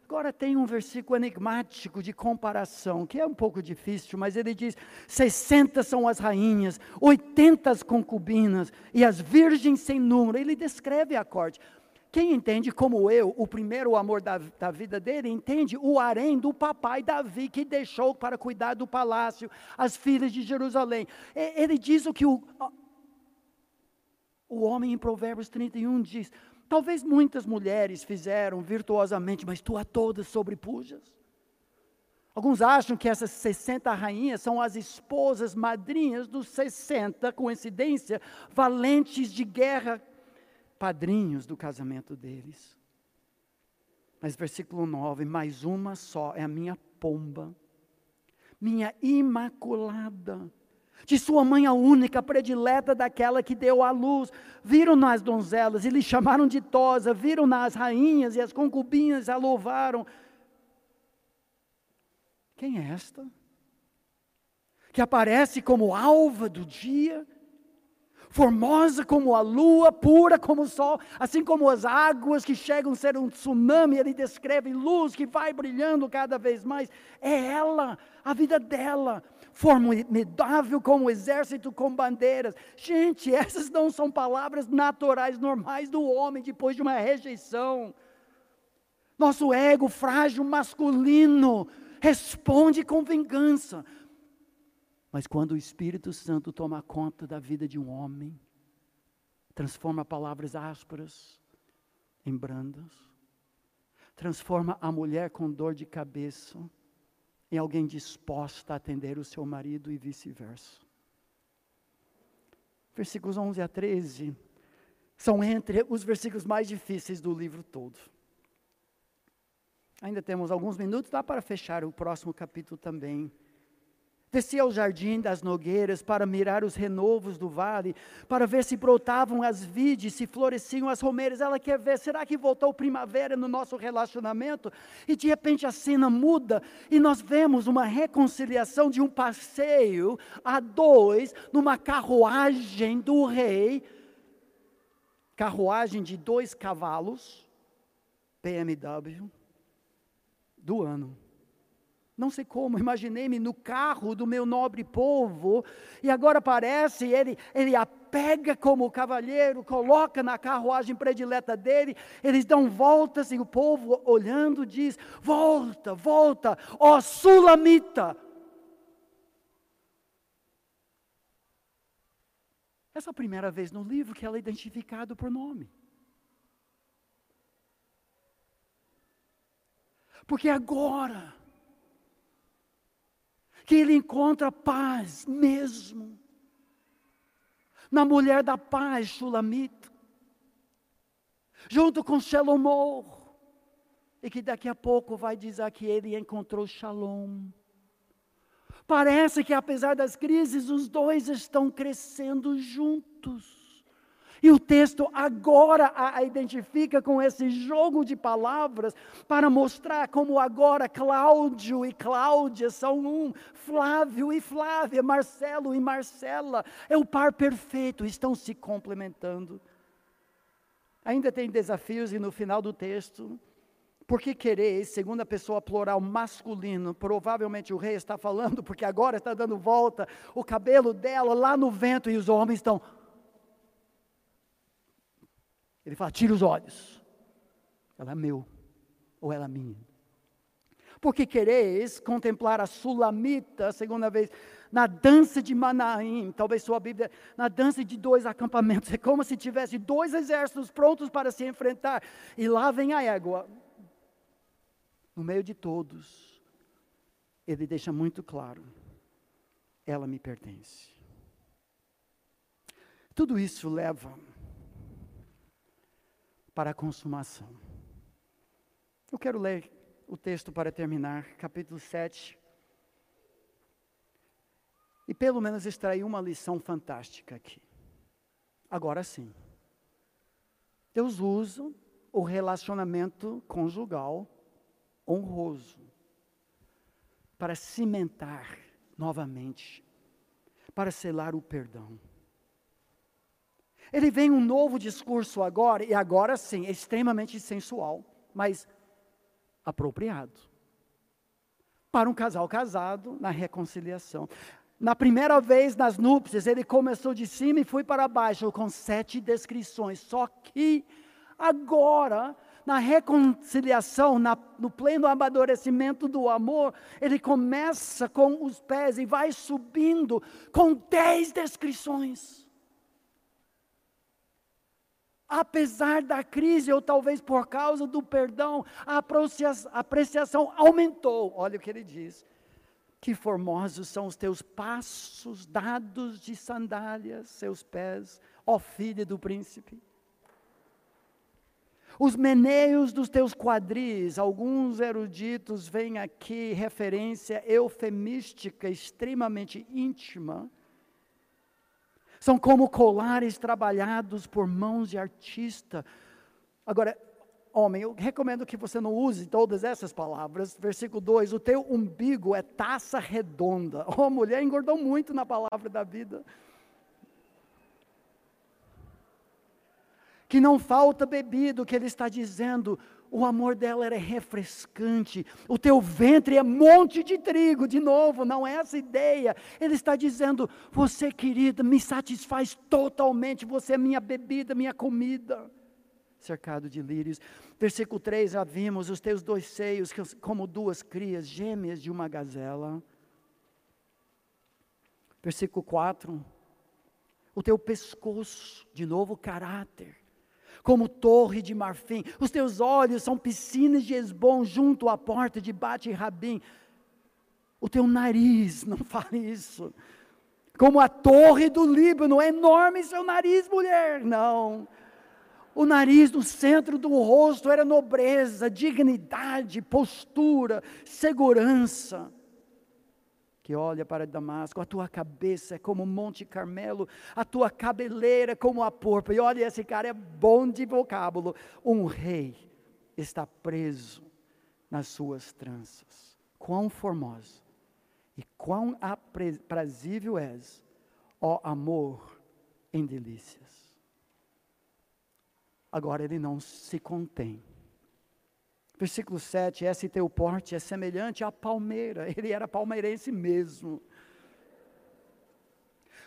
Agora tem um versículo enigmático de comparação, que é um pouco difícil, mas ele diz: 60 são as rainhas, 80 as concubinas e as virgens sem número. Ele descreve a corte. Quem entende, como eu, o primeiro amor da, da vida dele, entende o harém do papai Davi, que deixou para cuidar do palácio, as filhas de Jerusalém. Ele diz o que o, o homem em Provérbios 31 diz: Talvez muitas mulheres fizeram virtuosamente, mas tu a todas sobrepujas. Alguns acham que essas 60 rainhas são as esposas madrinhas dos 60, coincidência, valentes de guerra, padrinhos do casamento deles. Mas versículo 9: mais uma só é a minha pomba, minha imaculada de sua mãe a única, predileta daquela que deu à luz. Viram-na as donzelas e lhe chamaram de tosa, viram-na as rainhas e as concubinas a louvaram. Quem é esta? Que aparece como alva do dia, formosa como a lua, pura como o sol, assim como as águas que chegam a ser um tsunami, ele descreve luz que vai brilhando cada vez mais. É ela, a vida dela formidável como um exército com bandeiras. Gente, essas não são palavras naturais, normais do homem depois de uma rejeição. Nosso ego frágil masculino responde com vingança. Mas quando o Espírito Santo toma conta da vida de um homem, transforma palavras ásperas em brandas, transforma a mulher com dor de cabeça em alguém disposta a atender o seu marido e vice-versa. Versículos 11 a 13 são entre os versículos mais difíceis do livro todo. Ainda temos alguns minutos, dá para fechar o próximo capítulo também. Desci ao jardim das nogueiras para mirar os renovos do vale, para ver se brotavam as vides, se floresciam as romeiras. Ela quer ver, será que voltou primavera no nosso relacionamento? E de repente a cena muda e nós vemos uma reconciliação de um passeio a dois, numa carruagem do rei, carruagem de dois cavalos, BMW, do ano. Não sei como, imaginei-me no carro do meu nobre povo, e agora parece, ele, ele a pega como cavalheiro, coloca na carruagem predileta dele, eles dão voltas e o povo olhando diz: Volta, volta, ó Sulamita. Essa é a primeira vez no livro que ela é identificada por nome. Porque agora, que ele encontra paz mesmo. Na mulher da paz, Shulamita, junto com Shelomor, e que daqui a pouco vai dizer que ele encontrou shalom. Parece que apesar das crises, os dois estão crescendo juntos. E o texto agora a identifica com esse jogo de palavras para mostrar como agora Cláudio e Cláudia são um, Flávio e Flávia, Marcelo e Marcela. É o par perfeito, estão se complementando. Ainda tem desafios e no final do texto, porque querer, segunda pessoa plural masculino, provavelmente o rei está falando, porque agora está dando volta o cabelo dela lá no vento e os homens estão ele fala: tira os olhos. Ela é meu, ou ela é minha. Porque quereis contemplar a Sulamita, a segunda vez, na dança de Manaim, talvez sua Bíblia, na dança de dois acampamentos, é como se tivesse dois exércitos prontos para se enfrentar, e lá vem a égua, no meio de todos, ele deixa muito claro: ela me pertence. Tudo isso leva para a consumação. Eu quero ler o texto para terminar, capítulo 7. E pelo menos extrair uma lição fantástica aqui. Agora sim. Deus usa o relacionamento conjugal honroso para cimentar novamente, para selar o perdão. Ele vem um novo discurso agora, e agora sim, é extremamente sensual, mas apropriado. Para um casal casado, na reconciliação. Na primeira vez nas núpcias, ele começou de cima e foi para baixo, com sete descrições. Só que agora, na reconciliação, na, no pleno amadurecimento do amor, ele começa com os pés e vai subindo com dez descrições apesar da crise, ou talvez por causa do perdão, a apreciação aumentou. Olha o que ele diz. Que formosos são os teus passos dados de sandálias, seus pés, ó filha do príncipe. Os meneios dos teus quadris, alguns eruditos veem aqui referência eufemística extremamente íntima são como colares trabalhados por mãos de artista. Agora, homem, eu recomendo que você não use todas essas palavras. Versículo 2: O teu umbigo é taça redonda. Oh, mulher engordou muito na palavra da vida. Que não falta bebida, o que ele está dizendo o amor dela era refrescante, o teu ventre é monte de trigo, de novo, não é essa ideia. Ele está dizendo: Você, querida, me satisfaz totalmente, você é minha bebida, minha comida. Cercado de lírios. Versículo 3, já vimos os teus dois seios como duas crias gêmeas de uma gazela. Versículo 4, o teu pescoço, de novo caráter como torre de marfim. Os teus olhos são piscinas de Esbom junto à porta de Bate-Rabim. O teu nariz, não fale isso. Como a torre do Líbano, é enorme seu nariz, mulher. Não. O nariz no centro do rosto era nobreza, dignidade, postura, segurança que olha para Damasco, a tua cabeça é como Monte Carmelo, a tua cabeleira como a porpa. E olha, esse cara é bom de vocábulo. Um rei está preso nas suas tranças. Quão formosa e quão aprazível és, ó amor em delícias. Agora ele não se contém Versículo 7: Esse teu porte é semelhante à palmeira. Ele era palmeirense mesmo.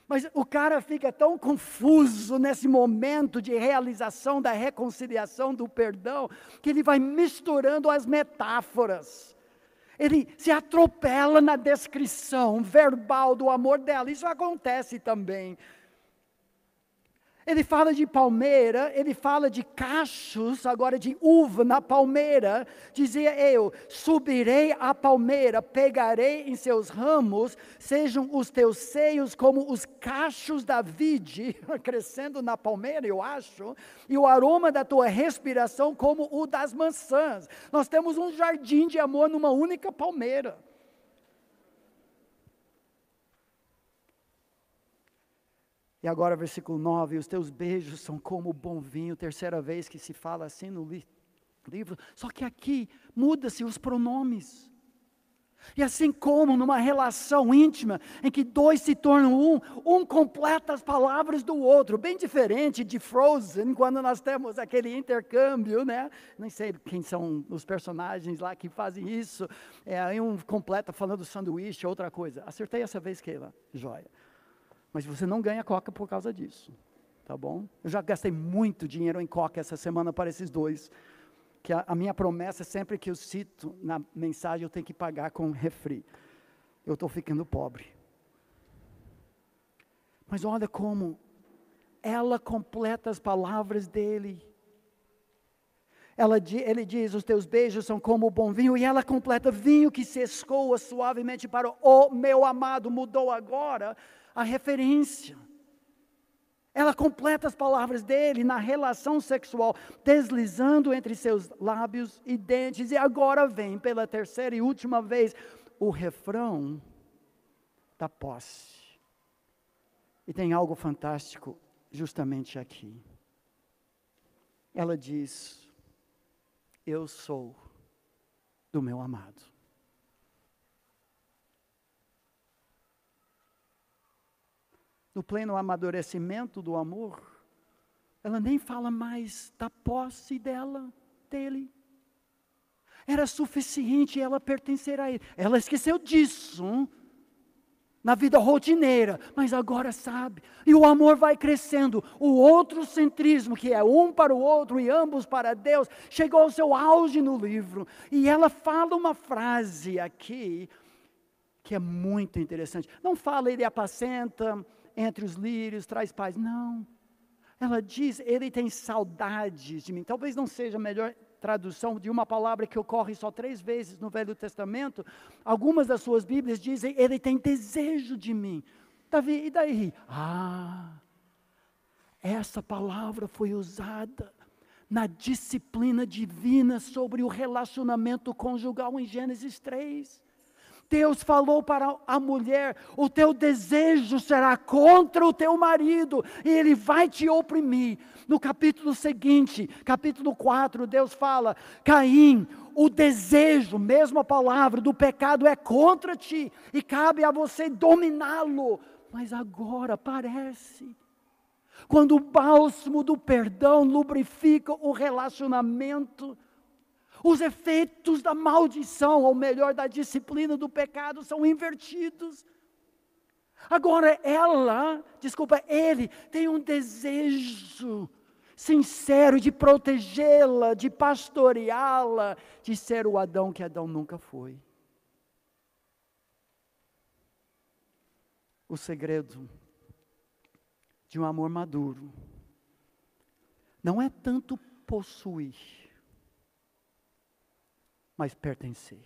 Mas o cara fica tão confuso nesse momento de realização da reconciliação, do perdão, que ele vai misturando as metáforas. Ele se atropela na descrição verbal do amor dela. Isso acontece também. Ele fala de palmeira, ele fala de cachos, agora de uva na palmeira. Dizia eu: subirei à palmeira, pegarei em seus ramos, sejam os teus seios como os cachos da vide, crescendo na palmeira, eu acho, e o aroma da tua respiração como o das maçãs. Nós temos um jardim de amor numa única palmeira. E agora, versículo 9: Os teus beijos são como bom vinho, terceira vez que se fala assim no li livro. Só que aqui muda-se os pronomes. E assim como numa relação íntima, em que dois se tornam um, um completa as palavras do outro, bem diferente de Frozen, quando nós temos aquele intercâmbio, né? Nem sei quem são os personagens lá que fazem isso. É, um completa falando sanduíche, outra coisa. Acertei essa vez, Keila. Joia. Mas você não ganha coca por causa disso. Tá bom? Eu já gastei muito dinheiro em coca essa semana para esses dois. Que a, a minha promessa, é sempre que eu cito na mensagem, eu tenho que pagar com refri. Eu estou ficando pobre. Mas olha como ela completa as palavras dele. Ela, ele diz: Os teus beijos são como o bom vinho, e ela completa: vinho que se escoa suavemente para o meu amado, mudou agora a referência. Ela completa as palavras dele na relação sexual, deslizando entre seus lábios e dentes, e agora vem pela terceira e última vez o refrão da posse. E tem algo fantástico justamente aqui. Ela diz: Eu sou do meu amado. No pleno amadurecimento do amor, ela nem fala mais da posse dela, dele. Era suficiente ela pertencer a ele. Ela esqueceu disso hum? na vida rotineira, mas agora sabe. E o amor vai crescendo. O outro centrismo, que é um para o outro e ambos para Deus, chegou ao seu auge no livro. E ela fala uma frase aqui que é muito interessante. Não fala ele apacenta entre os lírios, traz paz. Não. Ela diz, ele tem saudades de mim. Talvez não seja a melhor tradução de uma palavra que ocorre só três vezes no Velho Testamento. Algumas das suas Bíblias dizem, ele tem desejo de mim. Davi, e daí? Ah, essa palavra foi usada na disciplina divina sobre o relacionamento conjugal em Gênesis 3. Deus falou para a mulher: o teu desejo será contra o teu marido, e ele vai te oprimir. No capítulo seguinte, capítulo 4, Deus fala: Caim, o desejo, mesma palavra, do pecado é contra ti, e cabe a você dominá-lo. Mas agora parece. Quando o bálsamo do perdão lubrifica o relacionamento, os efeitos da maldição, ou melhor, da disciplina do pecado, são invertidos. Agora ela, desculpa, ele tem um desejo sincero de protegê-la, de pastoreá-la, de ser o Adão que Adão nunca foi. O segredo de um amor maduro não é tanto possuir, mas pertencer.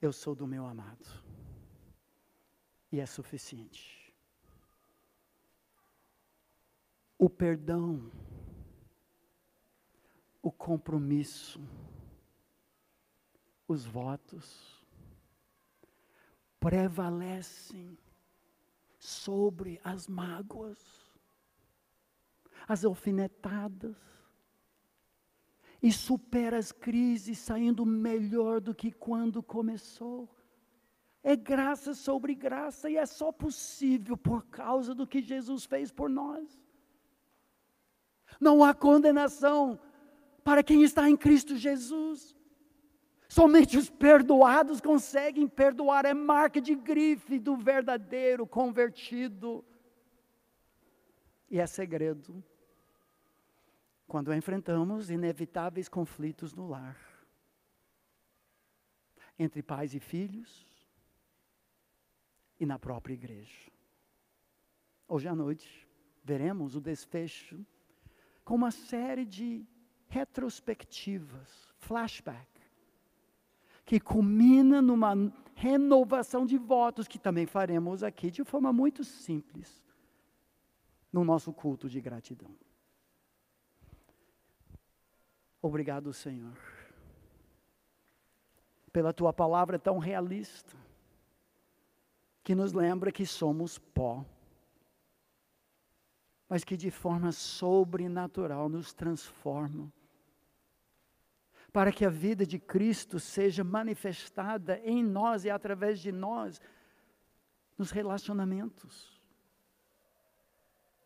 Eu sou do meu amado. E é suficiente. O perdão, o compromisso, os votos prevalecem sobre as mágoas, as alfinetadas, e supera as crises saindo melhor do que quando começou. É graça sobre graça e é só possível por causa do que Jesus fez por nós. Não há condenação para quem está em Cristo Jesus. Somente os perdoados conseguem perdoar, é marca de grife do verdadeiro convertido. E é segredo quando enfrentamos inevitáveis conflitos no lar entre pais e filhos e na própria igreja. hoje à noite, veremos o desfecho com uma série de retrospectivas, flashback, que culmina numa renovação de votos que também faremos aqui de forma muito simples no nosso culto de gratidão. Obrigado, Senhor, pela tua palavra tão realista, que nos lembra que somos pó, mas que de forma sobrenatural nos transforma, para que a vida de Cristo seja manifestada em nós e através de nós nos relacionamentos,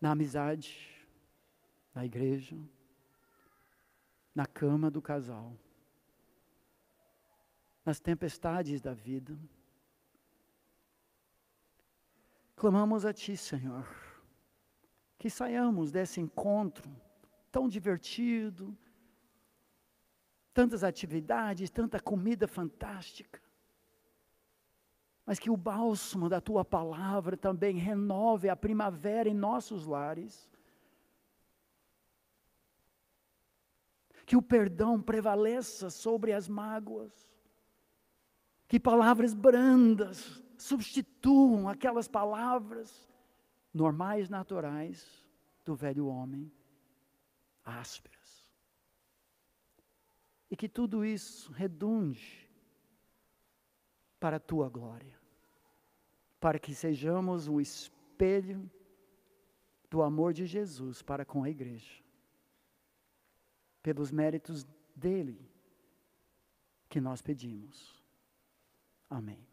na amizade, na igreja, na cama do casal, nas tempestades da vida. Clamamos a Ti, Senhor, que saiamos desse encontro tão divertido, tantas atividades, tanta comida fantástica, mas que o bálsamo da Tua palavra também renove a primavera em nossos lares que o perdão prevaleça sobre as mágoas, que palavras brandas substituam aquelas palavras normais, naturais do velho homem, ásperas. E que tudo isso redunde para a tua glória, para que sejamos o espelho do amor de Jesus para com a igreja pelos méritos dele que nós pedimos. Amém.